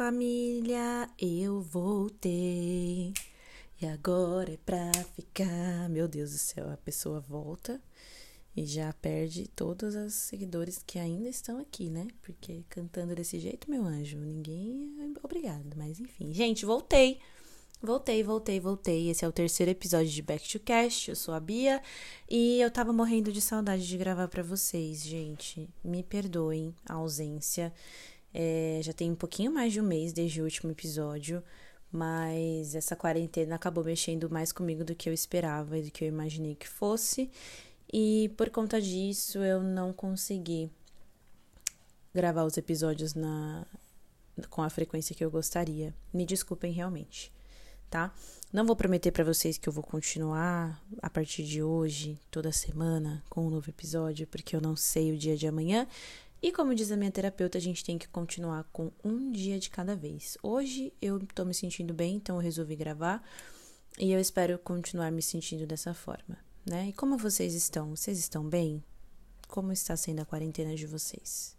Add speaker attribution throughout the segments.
Speaker 1: família, eu voltei. E agora é pra ficar. Meu Deus do céu, a pessoa volta e já perde todos os seguidores que ainda estão aqui, né? Porque cantando desse jeito, meu anjo, ninguém é obrigado. Mas enfim, gente, voltei. Voltei, voltei, voltei. Esse é o terceiro episódio de Back to Cast. Eu sou a Bia e eu tava morrendo de saudade de gravar para vocês, gente. Me perdoem a ausência. É, já tem um pouquinho mais de um mês desde o último episódio, mas essa quarentena acabou mexendo mais comigo do que eu esperava e do que eu imaginei que fosse. E por conta disso eu não consegui gravar os episódios na com a frequência que eu gostaria. Me desculpem realmente tá? Não vou prometer para vocês que eu vou continuar a partir de hoje, toda semana, com um novo episódio, porque eu não sei o dia de amanhã. E como diz a minha terapeuta, a gente tem que continuar com um dia de cada vez. Hoje eu tô me sentindo bem, então eu resolvi gravar e eu espero continuar me sentindo dessa forma, né? E como vocês estão? Vocês estão bem? Como está sendo a quarentena de vocês?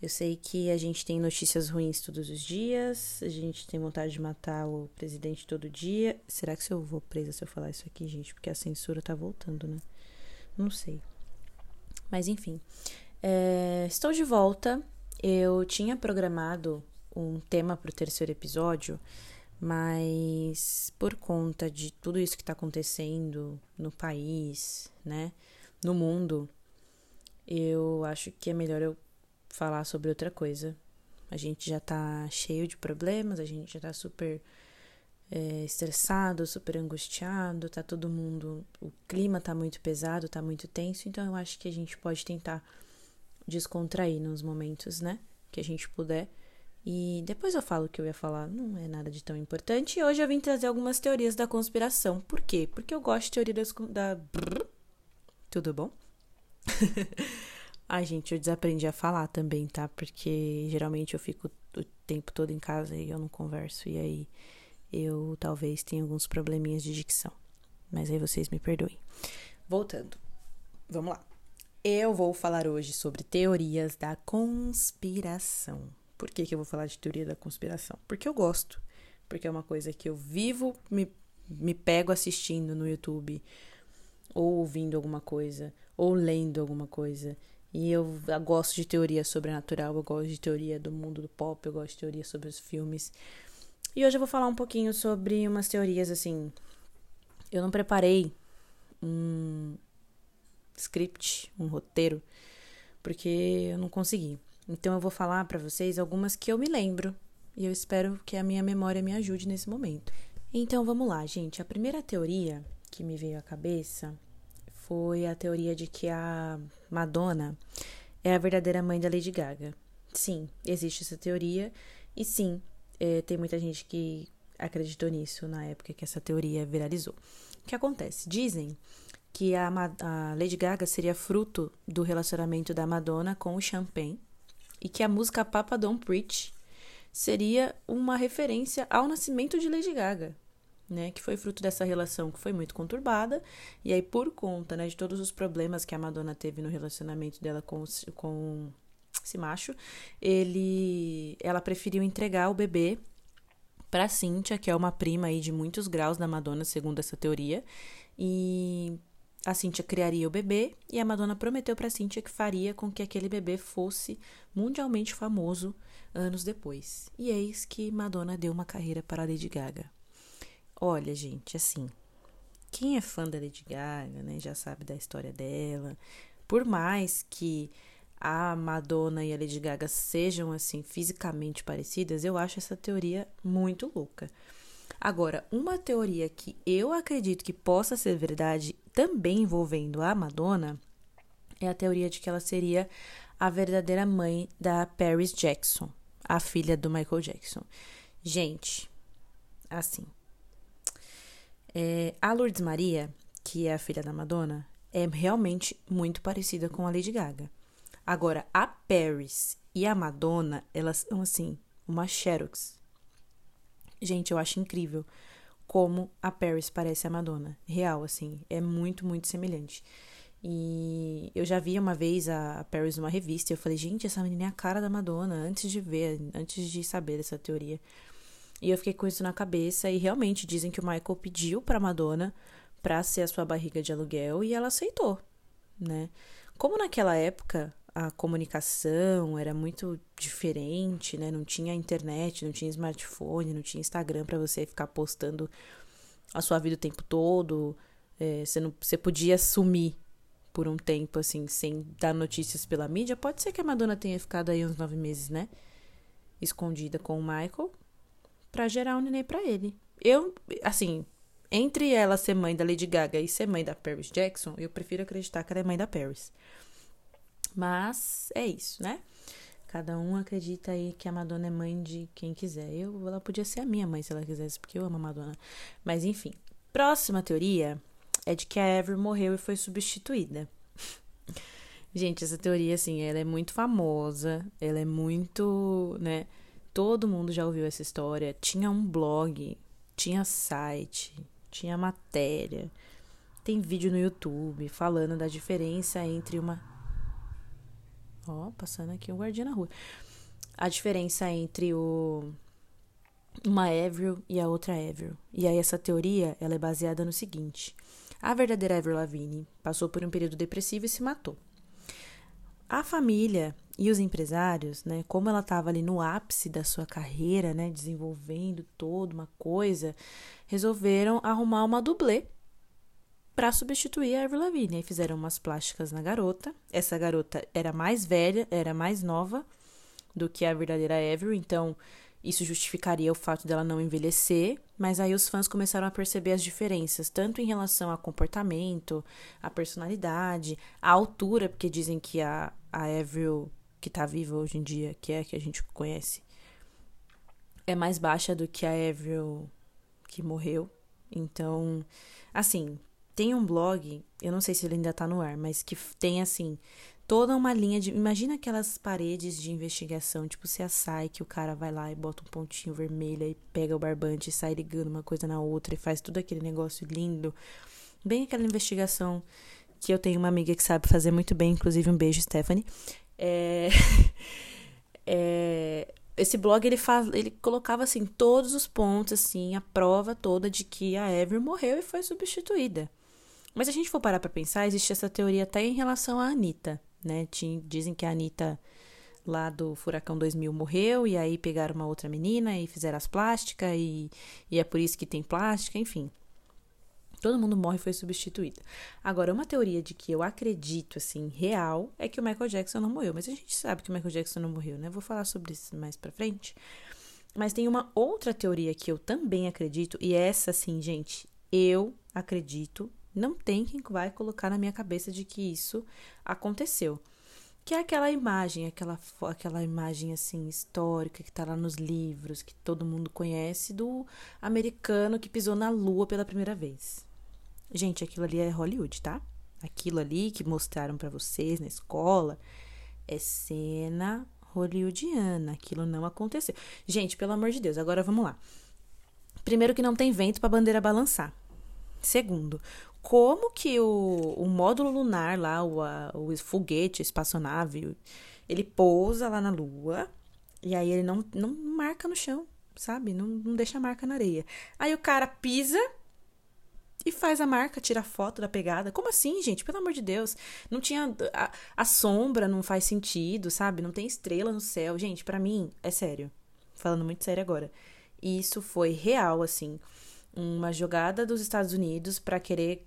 Speaker 1: Eu sei que a gente tem notícias ruins todos os dias, a gente tem vontade de matar o presidente todo dia. Será que se eu vou presa se eu falar isso aqui, gente? Porque a censura tá voltando, né? Não sei. Mas enfim. É, estou de volta. Eu tinha programado um tema para o terceiro episódio, mas por conta de tudo isso que está acontecendo no país, né? No mundo, eu acho que é melhor eu falar sobre outra coisa. A gente já tá cheio de problemas, a gente já tá super é, estressado, super angustiado, tá todo mundo. O clima tá muito pesado, tá muito tenso, então eu acho que a gente pode tentar descontrair nos momentos, né? Que a gente puder. E depois eu falo o que eu ia falar, não é nada de tão importante. E hoje eu vim trazer algumas teorias da conspiração. Por quê? Porque eu gosto de teoria das, da. Tudo bom? Ai, gente, eu desaprendi a falar também, tá? Porque geralmente eu fico o tempo todo em casa e eu não converso. E aí eu talvez tenha alguns probleminhas de dicção. Mas aí vocês me perdoem. Voltando. Vamos lá. Eu vou falar hoje sobre teorias da conspiração. Por que, que eu vou falar de teoria da conspiração? Porque eu gosto. Porque é uma coisa que eu vivo, me, me pego assistindo no YouTube, ou ouvindo alguma coisa, ou lendo alguma coisa. E eu, eu gosto de teoria sobrenatural, eu gosto de teoria do mundo do pop, eu gosto de teoria sobre os filmes. E hoje eu vou falar um pouquinho sobre umas teorias assim. Eu não preparei um script, um roteiro, porque eu não consegui. Então eu vou falar para vocês algumas que eu me lembro e eu espero que a minha memória me ajude nesse momento. Então vamos lá, gente. A primeira teoria que me veio à cabeça foi a teoria de que a Madonna é a verdadeira mãe da Lady Gaga. Sim, existe essa teoria e sim, é, tem muita gente que acreditou nisso na época que essa teoria viralizou. O que acontece? Dizem que a, a Lady Gaga seria fruto do relacionamento da Madonna com o Champagne e que a música Papa Don't Preach seria uma referência ao nascimento de Lady Gaga né, que foi fruto dessa relação que foi muito conturbada, e aí por conta, né, de todos os problemas que a Madonna teve no relacionamento dela com, com esse macho, ele, ela preferiu entregar o bebê para Cíntia, que é uma prima aí de muitos graus da Madonna, segundo essa teoria, e a Cíntia criaria o bebê e a Madonna prometeu para Cíntia que faria com que aquele bebê fosse mundialmente famoso anos depois. E eis que Madonna deu uma carreira para Lady Gaga. Olha, gente, assim, quem é fã da Lady Gaga, né, já sabe da história dela. Por mais que a Madonna e a Lady Gaga sejam assim fisicamente parecidas, eu acho essa teoria muito louca. Agora, uma teoria que eu acredito que possa ser verdade, também envolvendo a Madonna, é a teoria de que ela seria a verdadeira mãe da Paris Jackson, a filha do Michael Jackson. Gente, assim, é, a Lourdes Maria, que é a filha da Madonna, é realmente muito parecida com a Lady Gaga. Agora, a Paris e a Madonna, elas são assim, uma Xerox. Gente, eu acho incrível como a Paris parece a Madonna. Real, assim, é muito, muito semelhante. E eu já vi uma vez a Paris numa revista e eu falei, gente, essa menina é a cara da Madonna, antes de ver, antes de saber dessa teoria. E eu fiquei com isso na cabeça e realmente dizem que o Michael pediu pra Madonna pra ser a sua barriga de aluguel e ela aceitou, né? Como naquela época a comunicação era muito diferente, né? Não tinha internet, não tinha smartphone, não tinha Instagram para você ficar postando a sua vida o tempo todo. É, você, não, você podia sumir por um tempo, assim, sem dar notícias pela mídia, pode ser que a Madonna tenha ficado aí uns nove meses, né? Escondida com o Michael pra gerar um neném pra ele. Eu, assim, entre ela ser mãe da Lady Gaga e ser mãe da Paris Jackson, eu prefiro acreditar que ela é mãe da Paris. Mas é isso, né? Cada um acredita aí que a Madonna é mãe de quem quiser. Eu, ela podia ser a minha mãe se ela quisesse, porque eu amo a Madonna. Mas enfim. Próxima teoria é de que a Avril morreu e foi substituída. Gente, essa teoria, assim, ela é muito famosa, ela é muito, né? Todo mundo já ouviu essa história. Tinha um blog, tinha site, tinha matéria, tem vídeo no YouTube falando da diferença entre uma. Ó, passando aqui um guardinha na rua. A diferença entre o uma Avril e a outra Avril. E aí essa teoria, ela é baseada no seguinte: a verdadeira Avril Lavigne passou por um período depressivo e se matou. A família e os empresários, né, como ela estava ali no ápice da sua carreira, né, desenvolvendo toda uma coisa, resolveram arrumar uma dublê para substituir a Avril Lavigne. Fizeram umas plásticas na garota. Essa garota era mais velha, era mais nova do que a verdadeira Avril, então isso justificaria o fato dela não envelhecer, mas aí os fãs começaram a perceber as diferenças, tanto em relação a comportamento, a personalidade, a altura, porque dizem que a, a Avril, que tá viva hoje em dia, que é a que a gente conhece, é mais baixa do que a Avril que morreu. Então, assim, tem um blog, eu não sei se ele ainda tá no ar, mas que tem assim toda uma linha de. Imagina aquelas paredes de investigação, tipo CSI, que o cara vai lá e bota um pontinho vermelho e pega o barbante e sai ligando uma coisa na outra e faz tudo aquele negócio lindo. Bem aquela investigação que eu tenho uma amiga que sabe fazer muito bem, inclusive um beijo, Stephanie. É... é... Esse blog ele faz, ele colocava assim todos os pontos assim, a prova toda de que a Ever morreu e foi substituída. Mas se a gente for parar para pensar, existe essa teoria até em relação à Anitta né? Dizem que a Anitta lá do Furacão 2000 morreu e aí pegaram uma outra menina e fizeram as plásticas e, e é por isso que tem plástica, enfim. Todo mundo morre e foi substituído. Agora, uma teoria de que eu acredito, assim, real, é que o Michael Jackson não morreu. Mas a gente sabe que o Michael Jackson não morreu, né? Vou falar sobre isso mais pra frente. Mas tem uma outra teoria que eu também acredito, e essa, assim, gente, eu acredito não tem quem vai colocar na minha cabeça de que isso aconteceu. Que é aquela imagem, aquela, aquela imagem assim histórica que tá lá nos livros, que todo mundo conhece, do americano que pisou na lua pela primeira vez. Gente, aquilo ali é Hollywood, tá? Aquilo ali que mostraram para vocês na escola é cena hollywoodiana. Aquilo não aconteceu. Gente, pelo amor de Deus, agora vamos lá. Primeiro que não tem vento para bandeira balançar. Segundo, como que o, o módulo lunar lá, o, a, o foguete, a espaçonave, ele pousa lá na Lua e aí ele não, não marca no chão, sabe? Não, não deixa marca na areia. Aí o cara pisa e faz a marca, tira a foto da pegada. Como assim, gente? Pelo amor de Deus. Não tinha. A, a sombra não faz sentido, sabe? Não tem estrela no céu. Gente, para mim, é sério. Falando muito sério agora. Isso foi real, assim. Uma jogada dos Estados Unidos para querer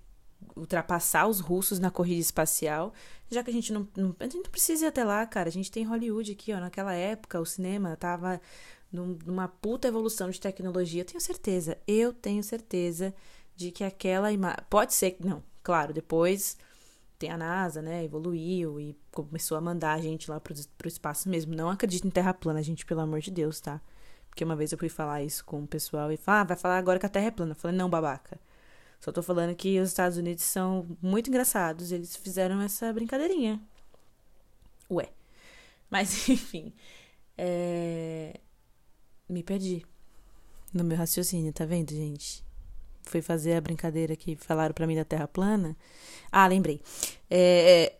Speaker 1: ultrapassar os russos na corrida espacial, já que a gente não, não, a gente não precisa ir até lá, cara. A gente tem Hollywood aqui, ó. Naquela época, o cinema tava numa puta evolução de tecnologia. Eu tenho certeza, eu tenho certeza de que aquela imagem. Pode ser que. Não, claro, depois tem a NASA, né? Evoluiu e começou a mandar a gente lá pro, pro espaço mesmo. Não acredito em terra plana, gente, pelo amor de Deus, tá? Porque uma vez eu fui falar isso com o pessoal e falou, ah, vai falar agora que a terra é plana. Eu falei, não, babaca. Só tô falando que os Estados Unidos são muito engraçados. Eles fizeram essa brincadeirinha. Ué. Mas, enfim. É... Me perdi no meu raciocínio, tá vendo, gente? fui fazer a brincadeira que falaram para mim da Terra plana. Ah, lembrei. É,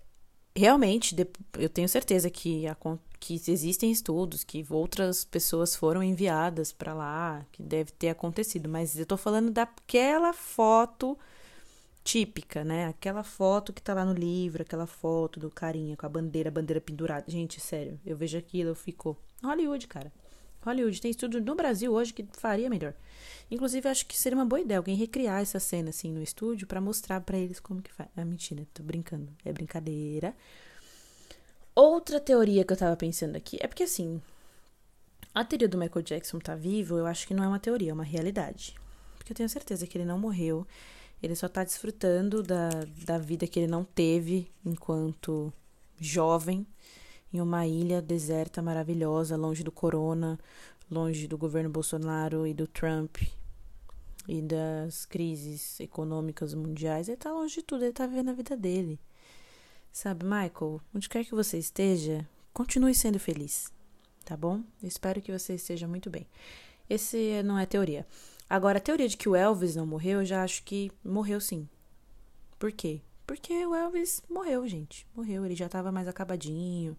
Speaker 1: realmente, eu tenho certeza que, que existem estudos, que outras pessoas foram enviadas para lá, que deve ter acontecido, mas eu tô falando daquela foto típica, né? Aquela foto que tá lá no livro, aquela foto do carinha com a bandeira, a bandeira pendurada. Gente, sério, eu vejo aquilo, eu fico. Hollywood, cara. Hollywood tem estudo no Brasil hoje que faria melhor. Inclusive, acho que seria uma boa ideia alguém recriar essa cena assim no estúdio para mostrar para eles como que faz. Ah, mentira, tô brincando. É brincadeira. Outra teoria que eu tava pensando aqui é porque assim, a teoria do Michael Jackson tá vivo, eu acho que não é uma teoria, é uma realidade. Porque eu tenho certeza que ele não morreu. Ele só tá desfrutando da, da vida que ele não teve enquanto jovem em uma ilha deserta maravilhosa, longe do corona, longe do governo Bolsonaro e do Trump e das crises econômicas mundiais. Ele tá longe de tudo, ele tá vivendo a vida dele. Sabe, Michael, onde quer que você esteja, continue sendo feliz, tá bom? espero que você esteja muito bem. Esse não é teoria. Agora, a teoria de que o Elvis não morreu, eu já acho que morreu sim. Por quê? Porque o Elvis morreu, gente. Morreu, ele já tava mais acabadinho,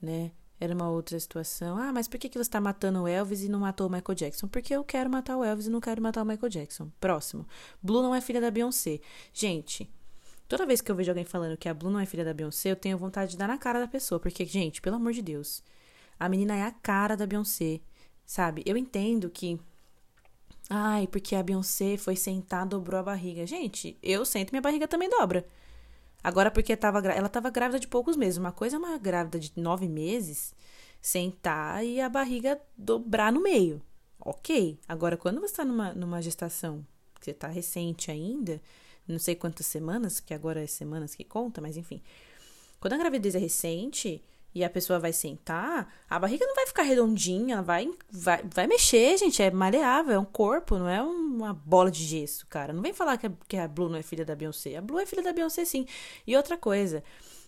Speaker 1: né? Era uma outra situação. Ah, mas por que, que você está matando o Elvis e não matou o Michael Jackson? Porque eu quero matar o Elvis e não quero matar o Michael Jackson. Próximo. Blue não é filha da Beyoncé. Gente, toda vez que eu vejo alguém falando que a Blue não é filha da Beyoncé, eu tenho vontade de dar na cara da pessoa. Porque, gente, pelo amor de Deus, a menina é a cara da Beyoncé. Sabe? Eu entendo que. Ai, porque a Beyoncé foi sentar, dobrou a barriga. Gente, eu sento, minha barriga também dobra. Agora, porque tava, ela estava grávida de poucos meses. Uma coisa é uma grávida de nove meses sentar e a barriga dobrar no meio. Ok. Agora, quando você está numa, numa gestação, que você está recente ainda, não sei quantas semanas, que agora é semanas que conta, mas enfim. Quando a gravidez é recente, e a pessoa vai sentar, a barriga não vai ficar redondinha, vai, vai, vai mexer, gente. É maleável, é um corpo, não é uma bola de gesso, cara. Não vem falar que a, que a Blue não é filha da Beyoncé. A Blue é filha da Beyoncé, sim. E outra coisa,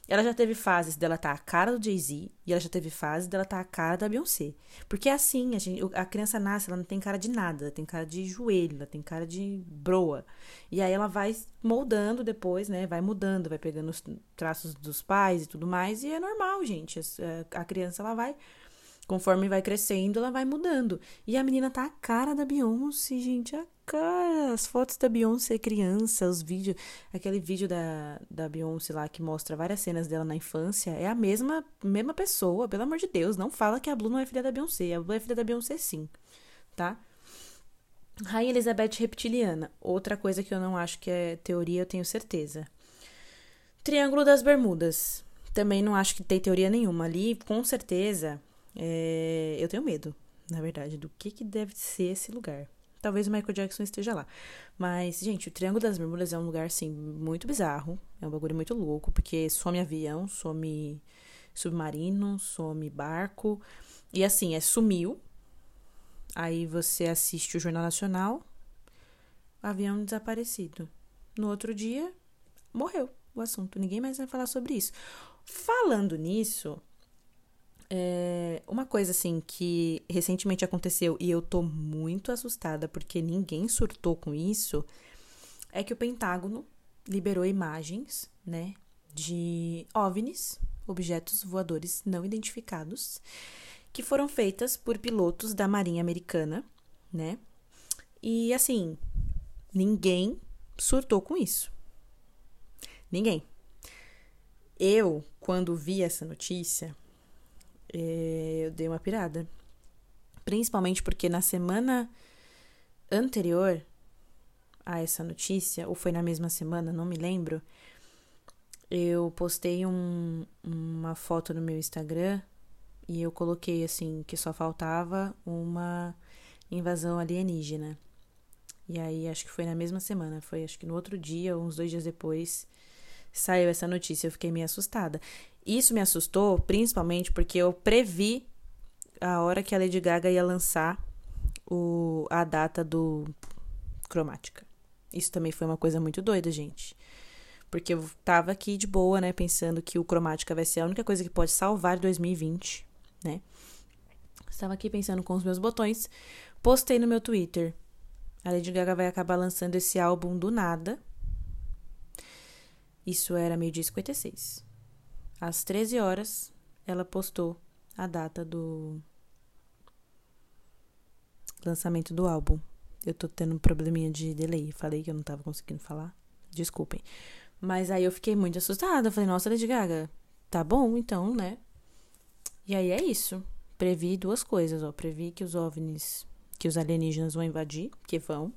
Speaker 1: ela já teve fases dela estar tá a cara do Jay-Z e ela já teve fases dela estar tá a cara da Beyoncé. Porque é assim, a, gente, a criança nasce, ela não tem cara de nada, ela tem cara de joelho, ela tem cara de broa. E aí ela vai moldando depois, né? Vai mudando, vai pegando os traços dos pais e tudo mais. E é normal, gente. A, a criança, ela vai conforme vai crescendo, ela vai mudando. E a menina tá a cara da Beyoncé, gente, a cara. As fotos da Beyoncé criança, os vídeos, aquele vídeo da, da Beyoncé lá que mostra várias cenas dela na infância, é a mesma mesma pessoa, pelo amor de Deus, não fala que a Blue não é filha da Beyoncé, a Blue é filha da Beyoncé sim, tá? Rainha Elizabeth reptiliana, outra coisa que eu não acho que é teoria, eu tenho certeza. Triângulo das Bermudas, também não acho que tem teoria nenhuma ali, com certeza é, eu tenho medo, na verdade, do que, que deve ser esse lugar. Talvez o Michael Jackson esteja lá. Mas, gente, o Triângulo das Bermudas é um lugar, assim, muito bizarro. É um bagulho muito louco, porque some avião, some submarino, some barco. E, assim, é sumiu. Aí você assiste o Jornal Nacional, avião desaparecido. No outro dia, morreu o assunto. Ninguém mais vai falar sobre isso. Falando nisso, é, uma coisa assim que recentemente aconteceu e eu tô muito assustada porque ninguém surtou com isso é que o Pentágono liberou imagens, né, de OVNIs, objetos voadores não identificados, que foram feitas por pilotos da Marinha Americana, né? E assim, ninguém surtou com isso. Ninguém. Eu, quando vi essa notícia, eu dei uma pirada. Principalmente porque na semana anterior a essa notícia, ou foi na mesma semana, não me lembro, eu postei um, uma foto no meu Instagram e eu coloquei assim que só faltava uma invasão alienígena. E aí acho que foi na mesma semana, foi acho que no outro dia, uns dois dias depois, saiu essa notícia. Eu fiquei meio assustada. Isso me assustou, principalmente porque eu previ a hora que a Lady Gaga ia lançar o, a data do Cromática. Isso também foi uma coisa muito doida, gente. Porque eu tava aqui de boa, né, pensando que o Cromática vai ser a única coisa que pode salvar 2020, né? Estava aqui pensando com os meus botões, postei no meu Twitter.
Speaker 2: A Lady Gaga vai acabar lançando esse álbum do nada. Isso era meio-dia 56. Às 13 horas, ela postou a data do lançamento do álbum. Eu tô tendo um probleminha de delay. Falei que eu não tava conseguindo falar. Desculpem. Mas aí eu fiquei muito assustada. Falei, nossa, Lady Gaga, tá bom então, né? E aí é isso. Previ duas coisas, ó. Previ que os OVNIs, que os alienígenas vão invadir, que vão.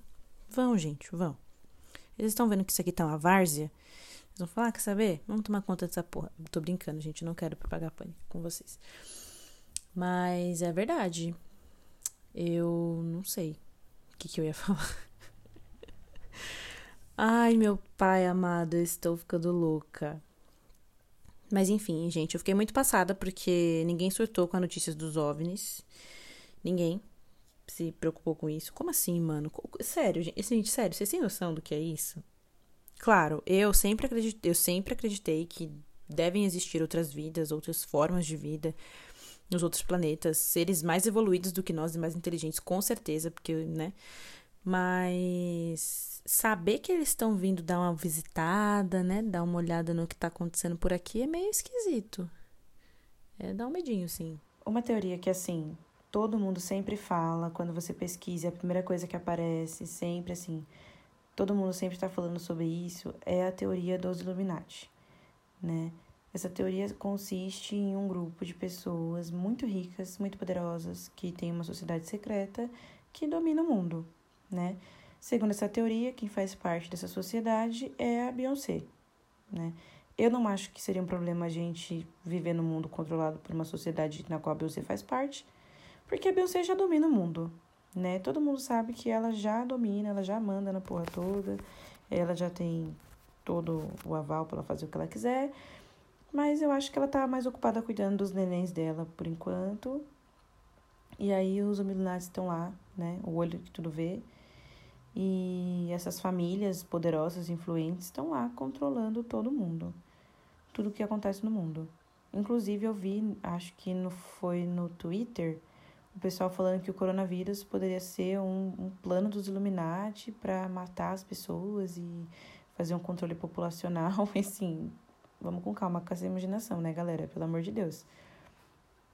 Speaker 2: Vão, gente, vão. Eles estão vendo que isso aqui tá uma várzea. Eles vão falar, ah, quer saber? Vamos tomar conta dessa porra. Tô brincando, gente. Não quero propagar pânico com vocês. Mas é verdade. Eu não sei o que, que eu ia falar. Ai, meu pai amado, eu estou ficando louca. Mas enfim, gente, eu fiquei muito passada porque ninguém surtou com as notícias dos OVNIs. Ninguém se preocupou com isso. Como assim, mano? Sério, gente, gente sério, vocês têm noção do que é isso? Claro, eu sempre acreditei, eu sempre acreditei que devem existir outras vidas, outras formas de vida nos outros planetas, seres mais evoluídos do que nós e mais inteligentes, com certeza, porque, né? Mas saber que eles estão vindo dar uma visitada, né? Dar uma olhada no que está acontecendo por aqui é meio esquisito. É dá um medinho, sim.
Speaker 1: Uma teoria que, assim, todo mundo sempre fala, quando você pesquisa, é a primeira coisa que aparece, sempre assim, todo mundo sempre está falando sobre isso, é a teoria dos Illuminati, né? Essa teoria consiste em um grupo de pessoas muito ricas, muito poderosas, que tem uma sociedade secreta que domina o mundo, né? Segundo essa teoria, quem faz parte dessa sociedade é a Beyoncé, né? Eu não acho que seria um problema a gente viver no mundo controlado por uma sociedade na qual a Beyoncé faz parte, porque a Beyoncé já domina o mundo, né? Todo mundo sabe que ela já domina, ela já manda na porra toda, ela já tem todo o aval para fazer o que ela quiser. Mas eu acho que ela tá mais ocupada cuidando dos nenéns dela por enquanto. E aí os Illuminati estão lá, né? O olho que tudo vê. E essas famílias poderosas, influentes, estão lá controlando todo mundo. Tudo que acontece no mundo. Inclusive, eu vi, acho que no, foi no Twitter, o pessoal falando que o coronavírus poderia ser um, um plano dos Illuminati para matar as pessoas e fazer um controle populacional. Assim, Vamos com calma com essa imaginação, né, galera? Pelo amor de Deus.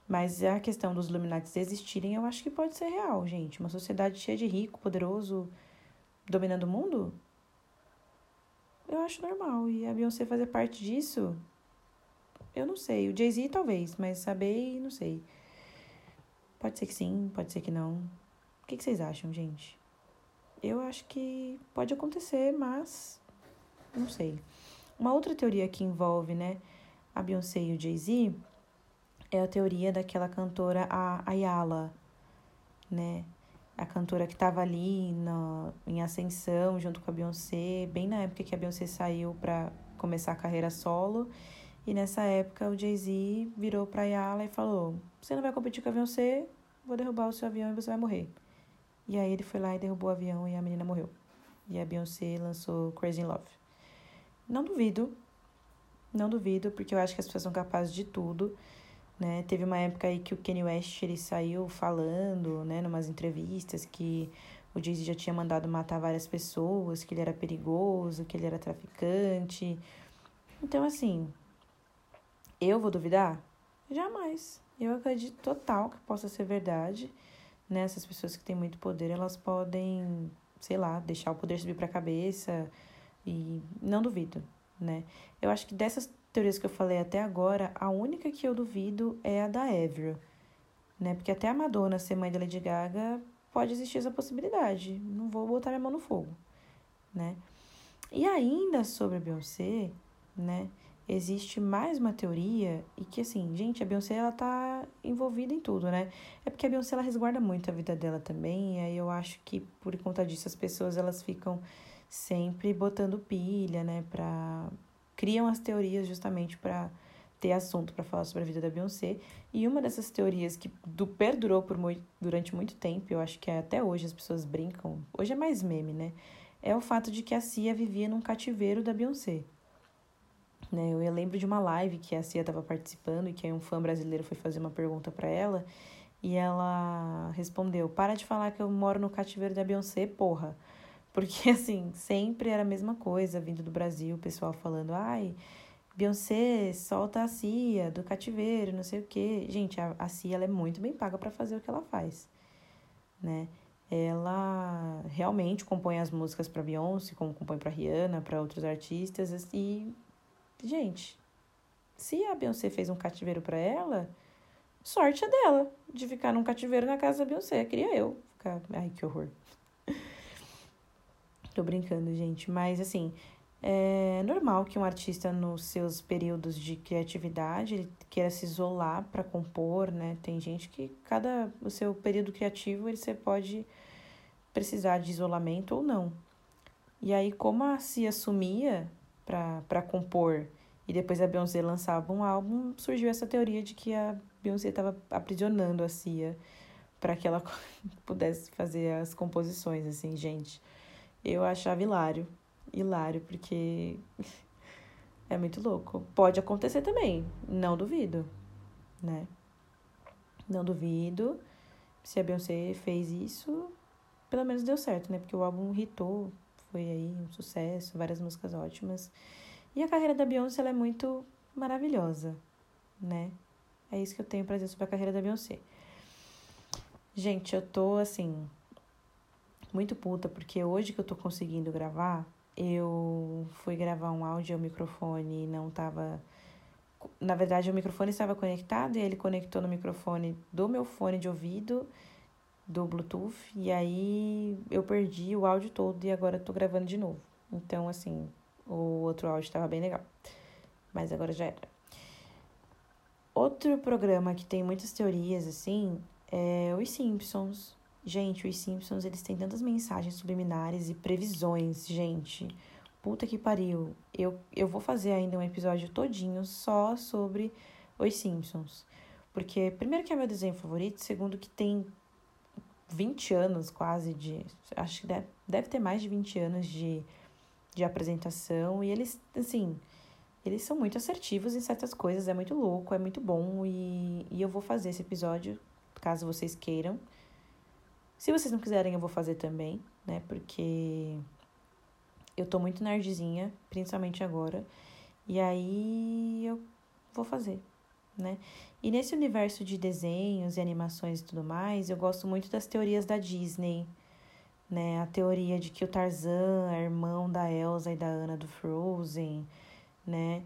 Speaker 1: Mas a questão dos Illuminati existirem, eu acho que pode ser real, gente. Uma sociedade cheia de rico, poderoso, dominando o mundo? Eu acho normal. E a Beyoncé fazer parte disso? Eu não sei. O Jay-Z talvez, mas saber, não sei. Pode ser que sim, pode ser que não. O que, vocês acham, gente? Eu acho que pode acontecer, mas não sei. Uma outra teoria que envolve, né, a Beyoncé e o Jay-Z é a teoria daquela cantora a Ayala, né? A cantora que estava ali no, em ascensão junto com a Beyoncé, bem na época que a Beyoncé saiu para começar a carreira solo. E nessa época o Jay-Z virou para Ayala e falou: "Você não vai competir com a Beyoncé, vou derrubar o seu avião e você vai morrer". E aí ele foi lá e derrubou o avião e a menina morreu. E a Beyoncé lançou Crazy in Love. Não duvido, não duvido, porque eu acho que as pessoas são capazes de tudo, né? Teve uma época aí que o Kanye West ele saiu falando, né, numas entrevistas que o Jay-Z já tinha mandado matar várias pessoas, que ele era perigoso, que ele era traficante. Então, assim, eu vou duvidar? Jamais. Eu acredito total que possa ser verdade. Né? Essas pessoas que têm muito poder, elas podem, sei lá, deixar o poder subir para a cabeça, e não duvido, né? Eu acho que dessas teorias que eu falei até agora, a única que eu duvido é a da Avril, né? Porque até a Madonna ser mãe da Lady Gaga pode existir essa possibilidade. Não vou botar minha mão no fogo, né? E ainda sobre a Beyoncé, né? Existe mais uma teoria e que assim, gente, a Beyoncé ela tá envolvida em tudo, né? É porque a Beyoncé ela resguarda muito a vida dela também, e aí eu acho que por conta disso as pessoas elas ficam sempre botando pilha, né, para criam as teorias justamente para ter assunto para falar sobre a vida da Beyoncé. E uma dessas teorias que do, perdurou por muito, durante muito tempo, eu acho que até hoje as pessoas brincam, hoje é mais meme, né? É o fato de que a Cia vivia num cativeiro da Beyoncé. Né? Eu lembro de uma live que a Cia estava participando e que um fã brasileiro foi fazer uma pergunta para ela. E ela respondeu: Para de falar que eu moro no cativeiro da Beyoncé, porra. Porque, assim, sempre era a mesma coisa vindo do Brasil, o pessoal falando: ai, Beyoncé solta a Cia do cativeiro, não sei o quê. Gente, a, a Cia ela é muito bem paga para fazer o que ela faz, né? Ela realmente compõe as músicas para Beyoncé, como compõe para Rihanna, para outros artistas. E, gente, se a Beyoncé fez um cativeiro para ela, sorte é dela de ficar num cativeiro na casa da Beyoncé. Queria eu ficar. Ai, que horror. Tô brincando, gente. Mas, assim, é normal que um artista, nos seus períodos de criatividade, ele queira se isolar para compor, né? Tem gente que, cada o seu período criativo, ele, você pode precisar de isolamento ou não. E aí, como a Cia sumia para compor e depois a Beyoncé lançava um álbum, surgiu essa teoria de que a Beyoncé estava aprisionando a Cia para que ela pudesse fazer as composições, assim, gente. Eu achava hilário, hilário, porque é muito louco. Pode acontecer também, não duvido, né? Não duvido. Se a Beyoncé fez isso, pelo menos deu certo, né? Porque o álbum hitou, foi aí um sucesso, várias músicas ótimas. E a carreira da Beyoncé ela é muito maravilhosa, né? É isso que eu tenho pra dizer sobre a carreira da Beyoncé. Gente, eu tô assim muito puta porque hoje que eu tô conseguindo gravar, eu fui gravar um áudio ao microfone e não tava na verdade o microfone estava conectado e ele conectou no microfone do meu fone de ouvido do Bluetooth e aí eu perdi o áudio todo e agora tô gravando de novo. Então assim, o outro áudio estava bem legal. Mas agora já era. Outro programa que tem muitas teorias, assim, é Os Simpsons. Gente, Os Simpsons, eles têm tantas mensagens subliminares e previsões, gente. Puta que pariu. Eu, eu vou fazer ainda um episódio todinho só sobre Os Simpsons. Porque, primeiro que é meu desenho favorito, segundo que tem 20 anos quase de... Acho que deve, deve ter mais de 20 anos de de apresentação e eles, assim, eles são muito assertivos em certas coisas, é muito louco, é muito bom e, e eu vou fazer esse episódio caso vocês queiram. Se vocês não quiserem, eu vou fazer também, né? Porque eu tô muito nerdzinha, principalmente agora. E aí eu vou fazer, né? E nesse universo de desenhos e animações e tudo mais, eu gosto muito das teorias da Disney né? A teoria de que o Tarzan é irmão da Elsa e da Anna do Frozen, né?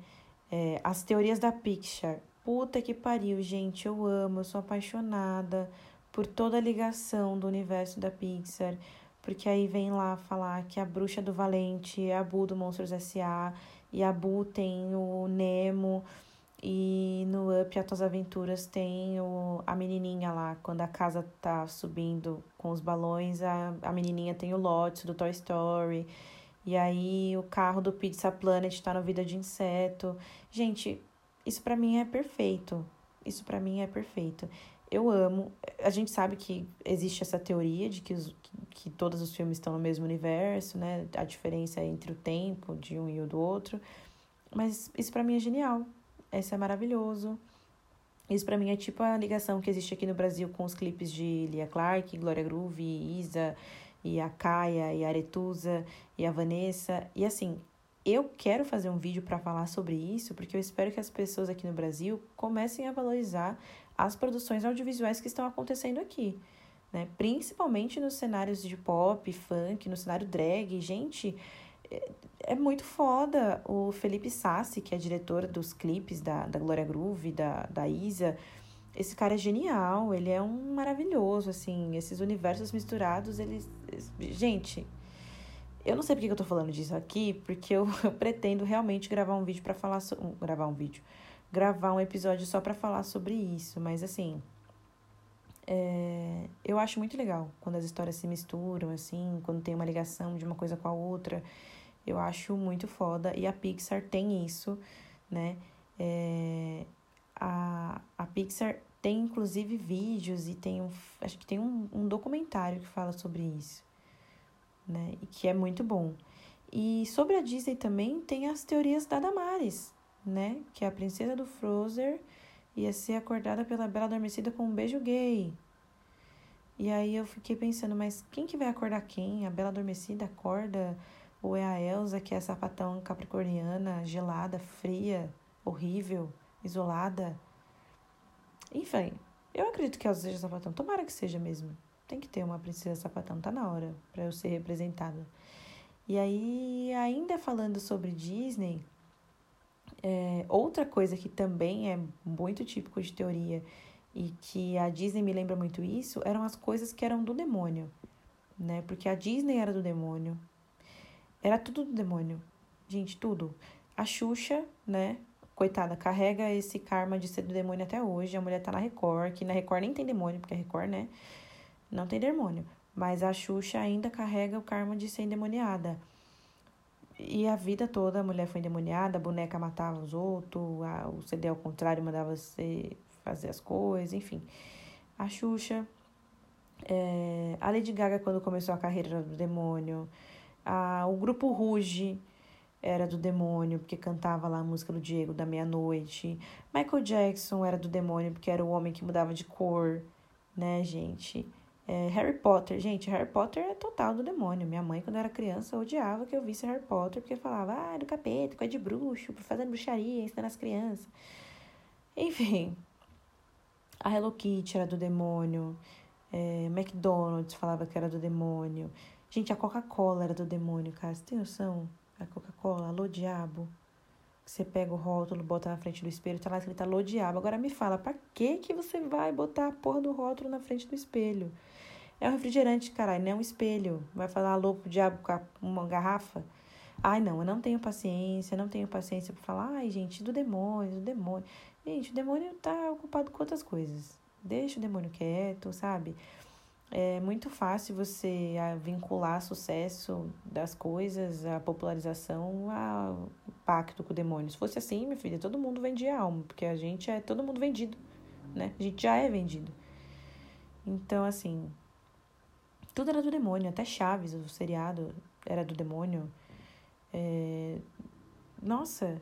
Speaker 1: É, as teorias da Pixar. Puta que pariu, gente, eu amo, eu sou apaixonada por toda a ligação do universo da Pixar, porque aí vem lá falar que a bruxa do Valente é a Boo do Monstros S.A. e a Boo tem o Nemo e no Up, As Tuas Aventuras, tem o, a menininha lá, quando a casa tá subindo com os balões, a, a menininha tem o Lotus do Toy Story. E aí o carro do Pizza Planet tá no Vida de Inseto. Gente, isso para mim é perfeito. Isso para mim é perfeito. Eu amo. A gente sabe que existe essa teoria de que, os, que todos os filmes estão no mesmo universo, né? A diferença é entre o tempo de um e o do outro. Mas isso para mim é genial isso é maravilhoso. Isso para mim é tipo a ligação que existe aqui no Brasil com os clipes de Lia Clark, Glória Groove, Isa, e a Kaia, e a Aretusa, e a Vanessa. E assim, eu quero fazer um vídeo para falar sobre isso, porque eu espero que as pessoas aqui no Brasil comecem a valorizar as produções audiovisuais que estão acontecendo aqui. Né? Principalmente nos cenários de pop, funk, no cenário drag. Gente, é muito foda. O Felipe Sassi, que é diretor dos clipes da, da Glória Groove, da, da Isa, esse cara é genial, ele é um maravilhoso, assim, esses universos misturados, eles... Gente, eu não sei porque eu tô falando disso aqui, porque eu, eu pretendo realmente gravar um vídeo para falar... So... Gravar um vídeo. Gravar um episódio só para falar sobre isso, mas assim... É, eu acho muito legal quando as histórias se misturam, assim, quando tem uma ligação de uma coisa com a outra. Eu acho muito foda. E a Pixar tem isso, né? É, a, a Pixar tem inclusive vídeos e tem um. Acho que tem um, um documentário que fala sobre isso. Né? E que é muito bom. E sobre a Disney também tem as teorias da Damares, né? Que é a princesa do Frozen ia ser acordada pela Bela Adormecida com um beijo gay, E aí eu fiquei pensando, mas quem que vai acordar quem? A Bela Adormecida acorda? Ou é a Elsa, que é sapatão capricorniana, gelada, fria, horrível, isolada? Enfim, eu acredito que Elsa seja sapatão. Tomara que seja mesmo. Tem que ter uma princesa sapatão, tá na hora para eu ser representada. E aí, ainda falando sobre Disney, é, outra coisa que também é muito típico de teoria e que a Disney me lembra muito isso, eram as coisas que eram do demônio, né? Porque a Disney era do demônio. Era tudo do demônio. Gente, tudo. A Xuxa, né? Coitada, carrega esse karma de ser do demônio até hoje. A mulher tá na Record, que na Record nem tem demônio, porque a Record, né? Não tem demônio. Mas a Xuxa ainda carrega o karma de ser endemoniada. E a vida toda a mulher foi endemoniada, a boneca matava os outros, a, o CD ao contrário mandava você fazer as coisas, enfim. A Xuxa, é, a Lady Gaga, quando começou a carreira, do demônio. A, o grupo Ruge era do demônio, porque cantava lá a música do Diego da meia-noite. Michael Jackson era do demônio, porque era o homem que mudava de cor, né, gente? É, Harry Potter, gente, Harry Potter é total do demônio. Minha mãe, quando era criança, odiava que eu visse Harry Potter, porque falava, ah, é do capeta, coisa de bruxo, fazendo bruxaria, ensinando as crianças. Enfim, a Hello Kitty era do demônio. É, McDonald's falava que era do demônio. Gente, a Coca-Cola era do demônio, cara. Você tem noção? A Coca-Cola, alô diabo. Você pega o rótulo, bota na frente do espelho, tá lá escrito alô diabo. Agora me fala, pra que que você vai botar a porra do rótulo na frente do espelho? É um refrigerante, caralho, não é um espelho. Vai falar alô pro diabo com uma garrafa? Ai, não, eu não tenho paciência, não tenho paciência pra falar, ai, gente, do demônio, do demônio. Gente, o demônio tá ocupado com outras coisas. Deixa o demônio quieto, sabe? É muito fácil você ah, vincular sucesso das coisas, a popularização ao pacto com o demônio. Se fosse assim, minha filha, todo mundo vendia alma, porque a gente é todo mundo vendido, né? A gente já é vendido. Então, assim, tudo era do demônio, até Chaves, o seriado, era do demônio. É... Nossa,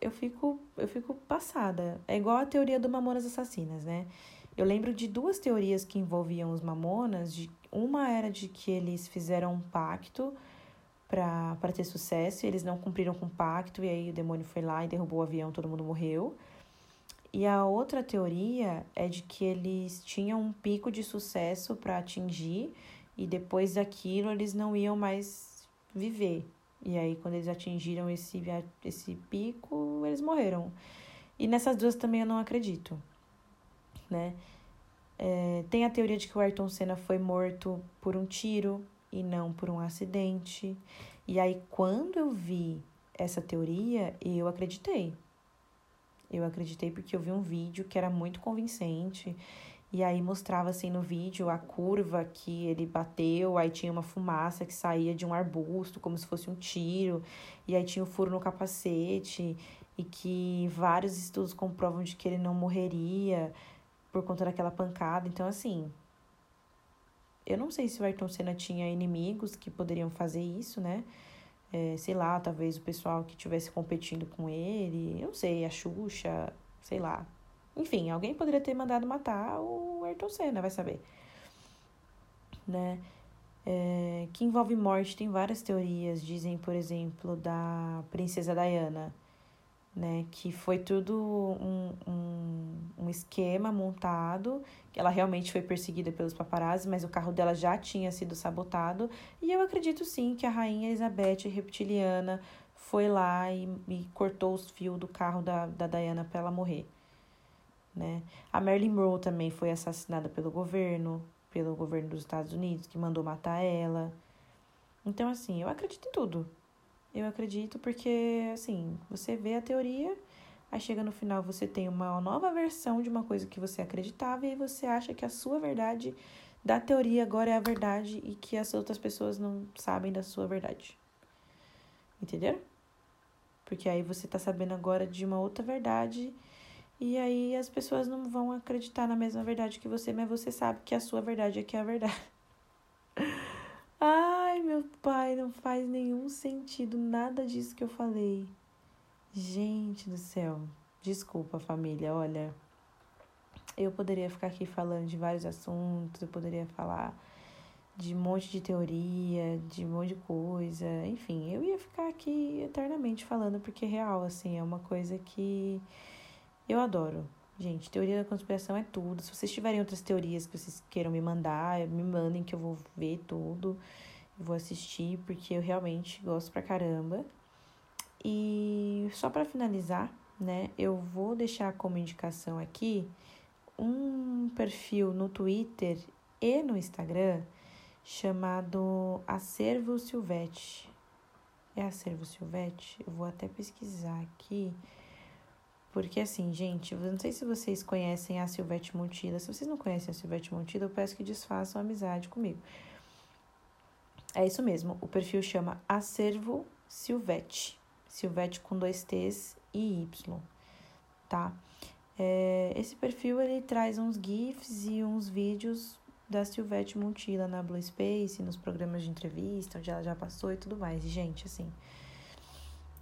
Speaker 1: eu fico, eu fico passada. É igual a teoria do Mamonas Assassinas, né? Eu lembro de duas teorias que envolviam os Mamonas. De, uma era de que eles fizeram um pacto para ter sucesso e eles não cumpriram com o pacto, e aí o demônio foi lá e derrubou o avião, todo mundo morreu. E a outra teoria é de que eles tinham um pico de sucesso para atingir e depois daquilo eles não iam mais viver. E aí, quando eles atingiram esse, esse pico, eles morreram. E nessas duas também eu não acredito, né? É, tem a teoria de que o Ayrton Senna foi morto por um tiro e não por um acidente. E aí, quando eu vi essa teoria, eu acreditei. Eu acreditei porque eu vi um vídeo que era muito convincente e aí mostrava assim no vídeo a curva que ele bateu, aí tinha uma fumaça que saía de um arbusto, como se fosse um tiro, e aí tinha o um furo no capacete, e que vários estudos comprovam de que ele não morreria por conta daquela pancada. Então, assim, eu não sei se o Ayrton Senna tinha inimigos que poderiam fazer isso, né? É, sei lá, talvez o pessoal que estivesse competindo com ele, eu não sei, a Xuxa, sei lá, enfim, alguém poderia ter mandado matar o Ayrton Senna, vai saber. Né? É, que envolve morte, tem várias teorias. Dizem, por exemplo, da princesa Diana, né? Que foi tudo um, um, um esquema montado, ela realmente foi perseguida pelos paparazzi, mas o carro dela já tinha sido sabotado. E eu acredito sim que a rainha Elizabeth reptiliana foi lá e, e cortou os fios do carro da, da Diana para ela morrer né? A Marilyn Monroe também foi assassinada pelo governo, pelo governo dos Estados Unidos, que mandou matar ela. Então, assim, eu acredito em tudo. Eu acredito porque, assim, você vê a teoria, aí chega no final você tem uma nova versão de uma coisa que você acreditava e você acha que a sua verdade da teoria agora é a verdade e que as outras pessoas não sabem da sua verdade. Entenderam? Porque aí você tá sabendo agora de uma outra verdade e aí as pessoas não vão acreditar na mesma verdade que você, mas você sabe que a sua verdade é que é a verdade. Meu pai, não faz nenhum sentido nada disso que eu falei. Gente do céu. Desculpa, família, olha. eu poderia ficar aqui falando de vários assuntos, eu poderia falar de um monte de teoria, de um monte de coisa, enfim, eu ia ficar aqui eternamente falando, porque é real, assim, é uma coisa que eu adoro. Gente, teoria da conspiração é tudo. Se vocês tiverem outras teorias que vocês queiram me mandar, me mandem que eu vou ver tudo, vou assistir, porque eu realmente gosto pra caramba. E só para finalizar, né, eu vou deixar como indicação aqui um perfil no Twitter e no Instagram chamado Acervo Silvete. É Acervo Silvete? Eu vou até pesquisar aqui. Porque assim, gente, eu não sei se vocês conhecem a Silvete Montila. Se vocês não conhecem a Silvete Montila, eu peço que desfaçam amizade comigo. É isso mesmo, o perfil chama Acervo Silvete. Silvete com dois T's e Y, tá? É, esse perfil ele traz uns GIFs e uns vídeos da Silvete Montila na Blue Space, nos programas de entrevista, onde ela já passou e tudo mais. E, gente, assim,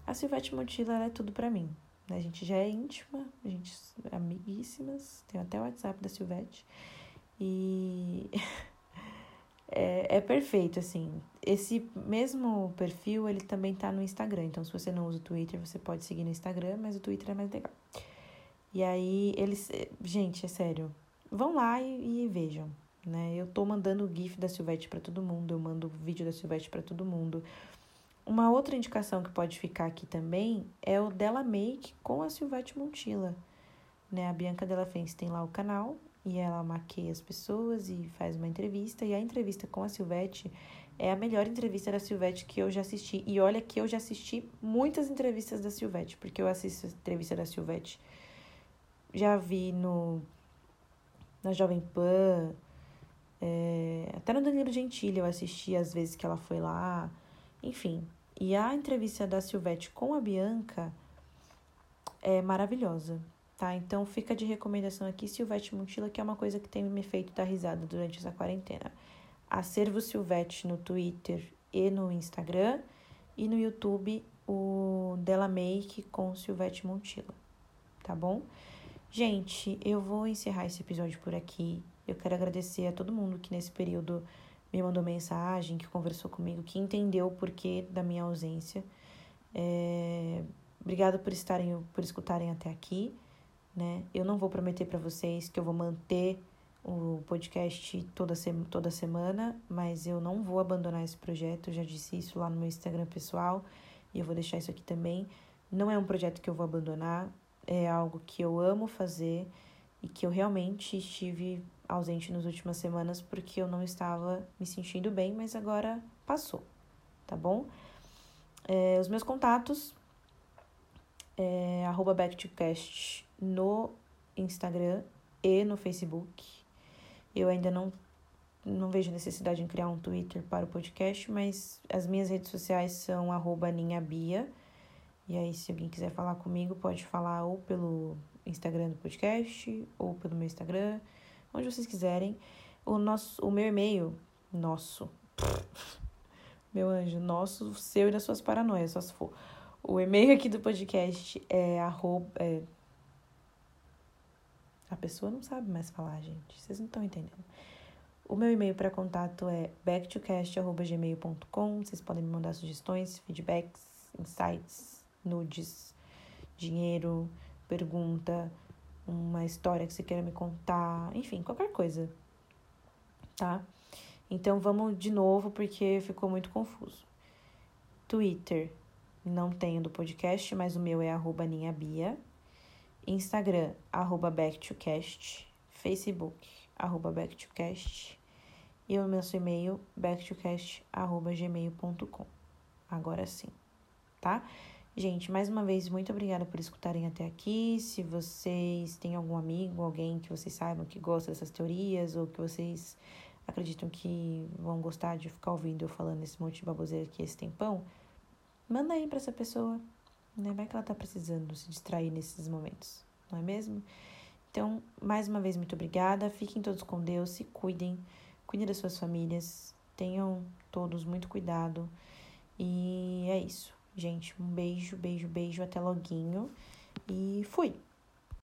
Speaker 1: a Silvete Montila é tudo para mim. Né? A gente já é íntima, a gente é amiguíssimas, tem até o WhatsApp da Silvete. E é, é perfeito, assim. Esse mesmo perfil, ele também tá no Instagram. Então, se você não usa o Twitter, você pode seguir no Instagram, mas o Twitter é mais legal. E aí, eles... Gente, é sério. Vão lá e, e vejam né? Eu tô mandando o GIF da Silvete para todo mundo, eu mando o vídeo da Silvete para todo mundo. Uma outra indicação que pode ficar aqui também é o Della Make com a Silvete Montilla. Né? A Bianca Della Fence tem lá o canal e ela maqueia as pessoas e faz uma entrevista. E a entrevista com a Silvete é a melhor entrevista da Silvete que eu já assisti. E olha que eu já assisti muitas entrevistas da Silvete, porque eu assisto a entrevista da Silvete. Já vi no na Jovem Pan, é, até no Danilo Gentili eu assisti às vezes que ela foi lá. Enfim. E a entrevista da Silvete com a Bianca é maravilhosa, tá? Então fica de recomendação aqui Silvete Montila, que é uma coisa que tem me feito dar risada durante essa quarentena. Acervo Silvete no Twitter e no Instagram. E no YouTube o Della Make com Silvete Montila, tá bom? Gente, eu vou encerrar esse episódio por aqui. Eu quero agradecer a todo mundo que nesse período me mandou mensagem, que conversou comigo, que entendeu o porquê da minha ausência. É... Obrigada por estarem, por escutarem até aqui, né? Eu não vou prometer para vocês que eu vou manter o podcast toda, se... toda semana, mas eu não vou abandonar esse projeto. Eu já disse isso lá no meu Instagram pessoal e eu vou deixar isso aqui também. Não é um projeto que eu vou abandonar, é algo que eu amo fazer e que eu realmente estive ausente nas últimas semanas porque eu não estava me sentindo bem, mas agora passou, tá bom? É, os meus contatos é arroba backtocast no Instagram e no Facebook. Eu ainda não, não vejo necessidade em criar um Twitter para o podcast, mas as minhas redes sociais são ninhabia. E aí, se alguém quiser falar comigo, pode falar ou pelo Instagram do podcast, ou pelo meu Instagram, onde vocês quiserem. O, nosso, o meu e-mail, nosso, meu anjo, nosso, seu e das suas paranoias, só se for. O e-mail aqui do podcast é arroba. É... A pessoa não sabe mais falar, gente. Vocês não estão entendendo. O meu e-mail para contato é backtocast.gmail.com. Vocês podem me mandar sugestões, feedbacks, insights, nudes, dinheiro, pergunta, uma história que você queira me contar, enfim, qualquer coisa, tá? Então vamos de novo porque ficou muito confuso. Twitter, não tenho do podcast, mas o meu é arroba ninhabia. Instagram, arroba backtocast. Facebook, arroba backtocast. E o meu e-mail, backtocast, arroba gmail.com. Agora sim, tá? Gente, mais uma vez, muito obrigada por escutarem até aqui. Se vocês têm algum amigo, alguém que vocês saibam que gosta dessas teorias ou que vocês acreditam que vão gostar de ficar ouvindo eu falando esse monte de baboseira aqui esse tempão, manda aí para essa pessoa, né? Vai que ela tá precisando se distrair nesses momentos, não é mesmo? Então, mais uma vez, muito obrigada. Fiquem todos com Deus, se cuidem, cuidem das suas famílias, tenham todos muito cuidado. E é isso. Gente, um beijo, beijo, beijo, até loguinho e fui!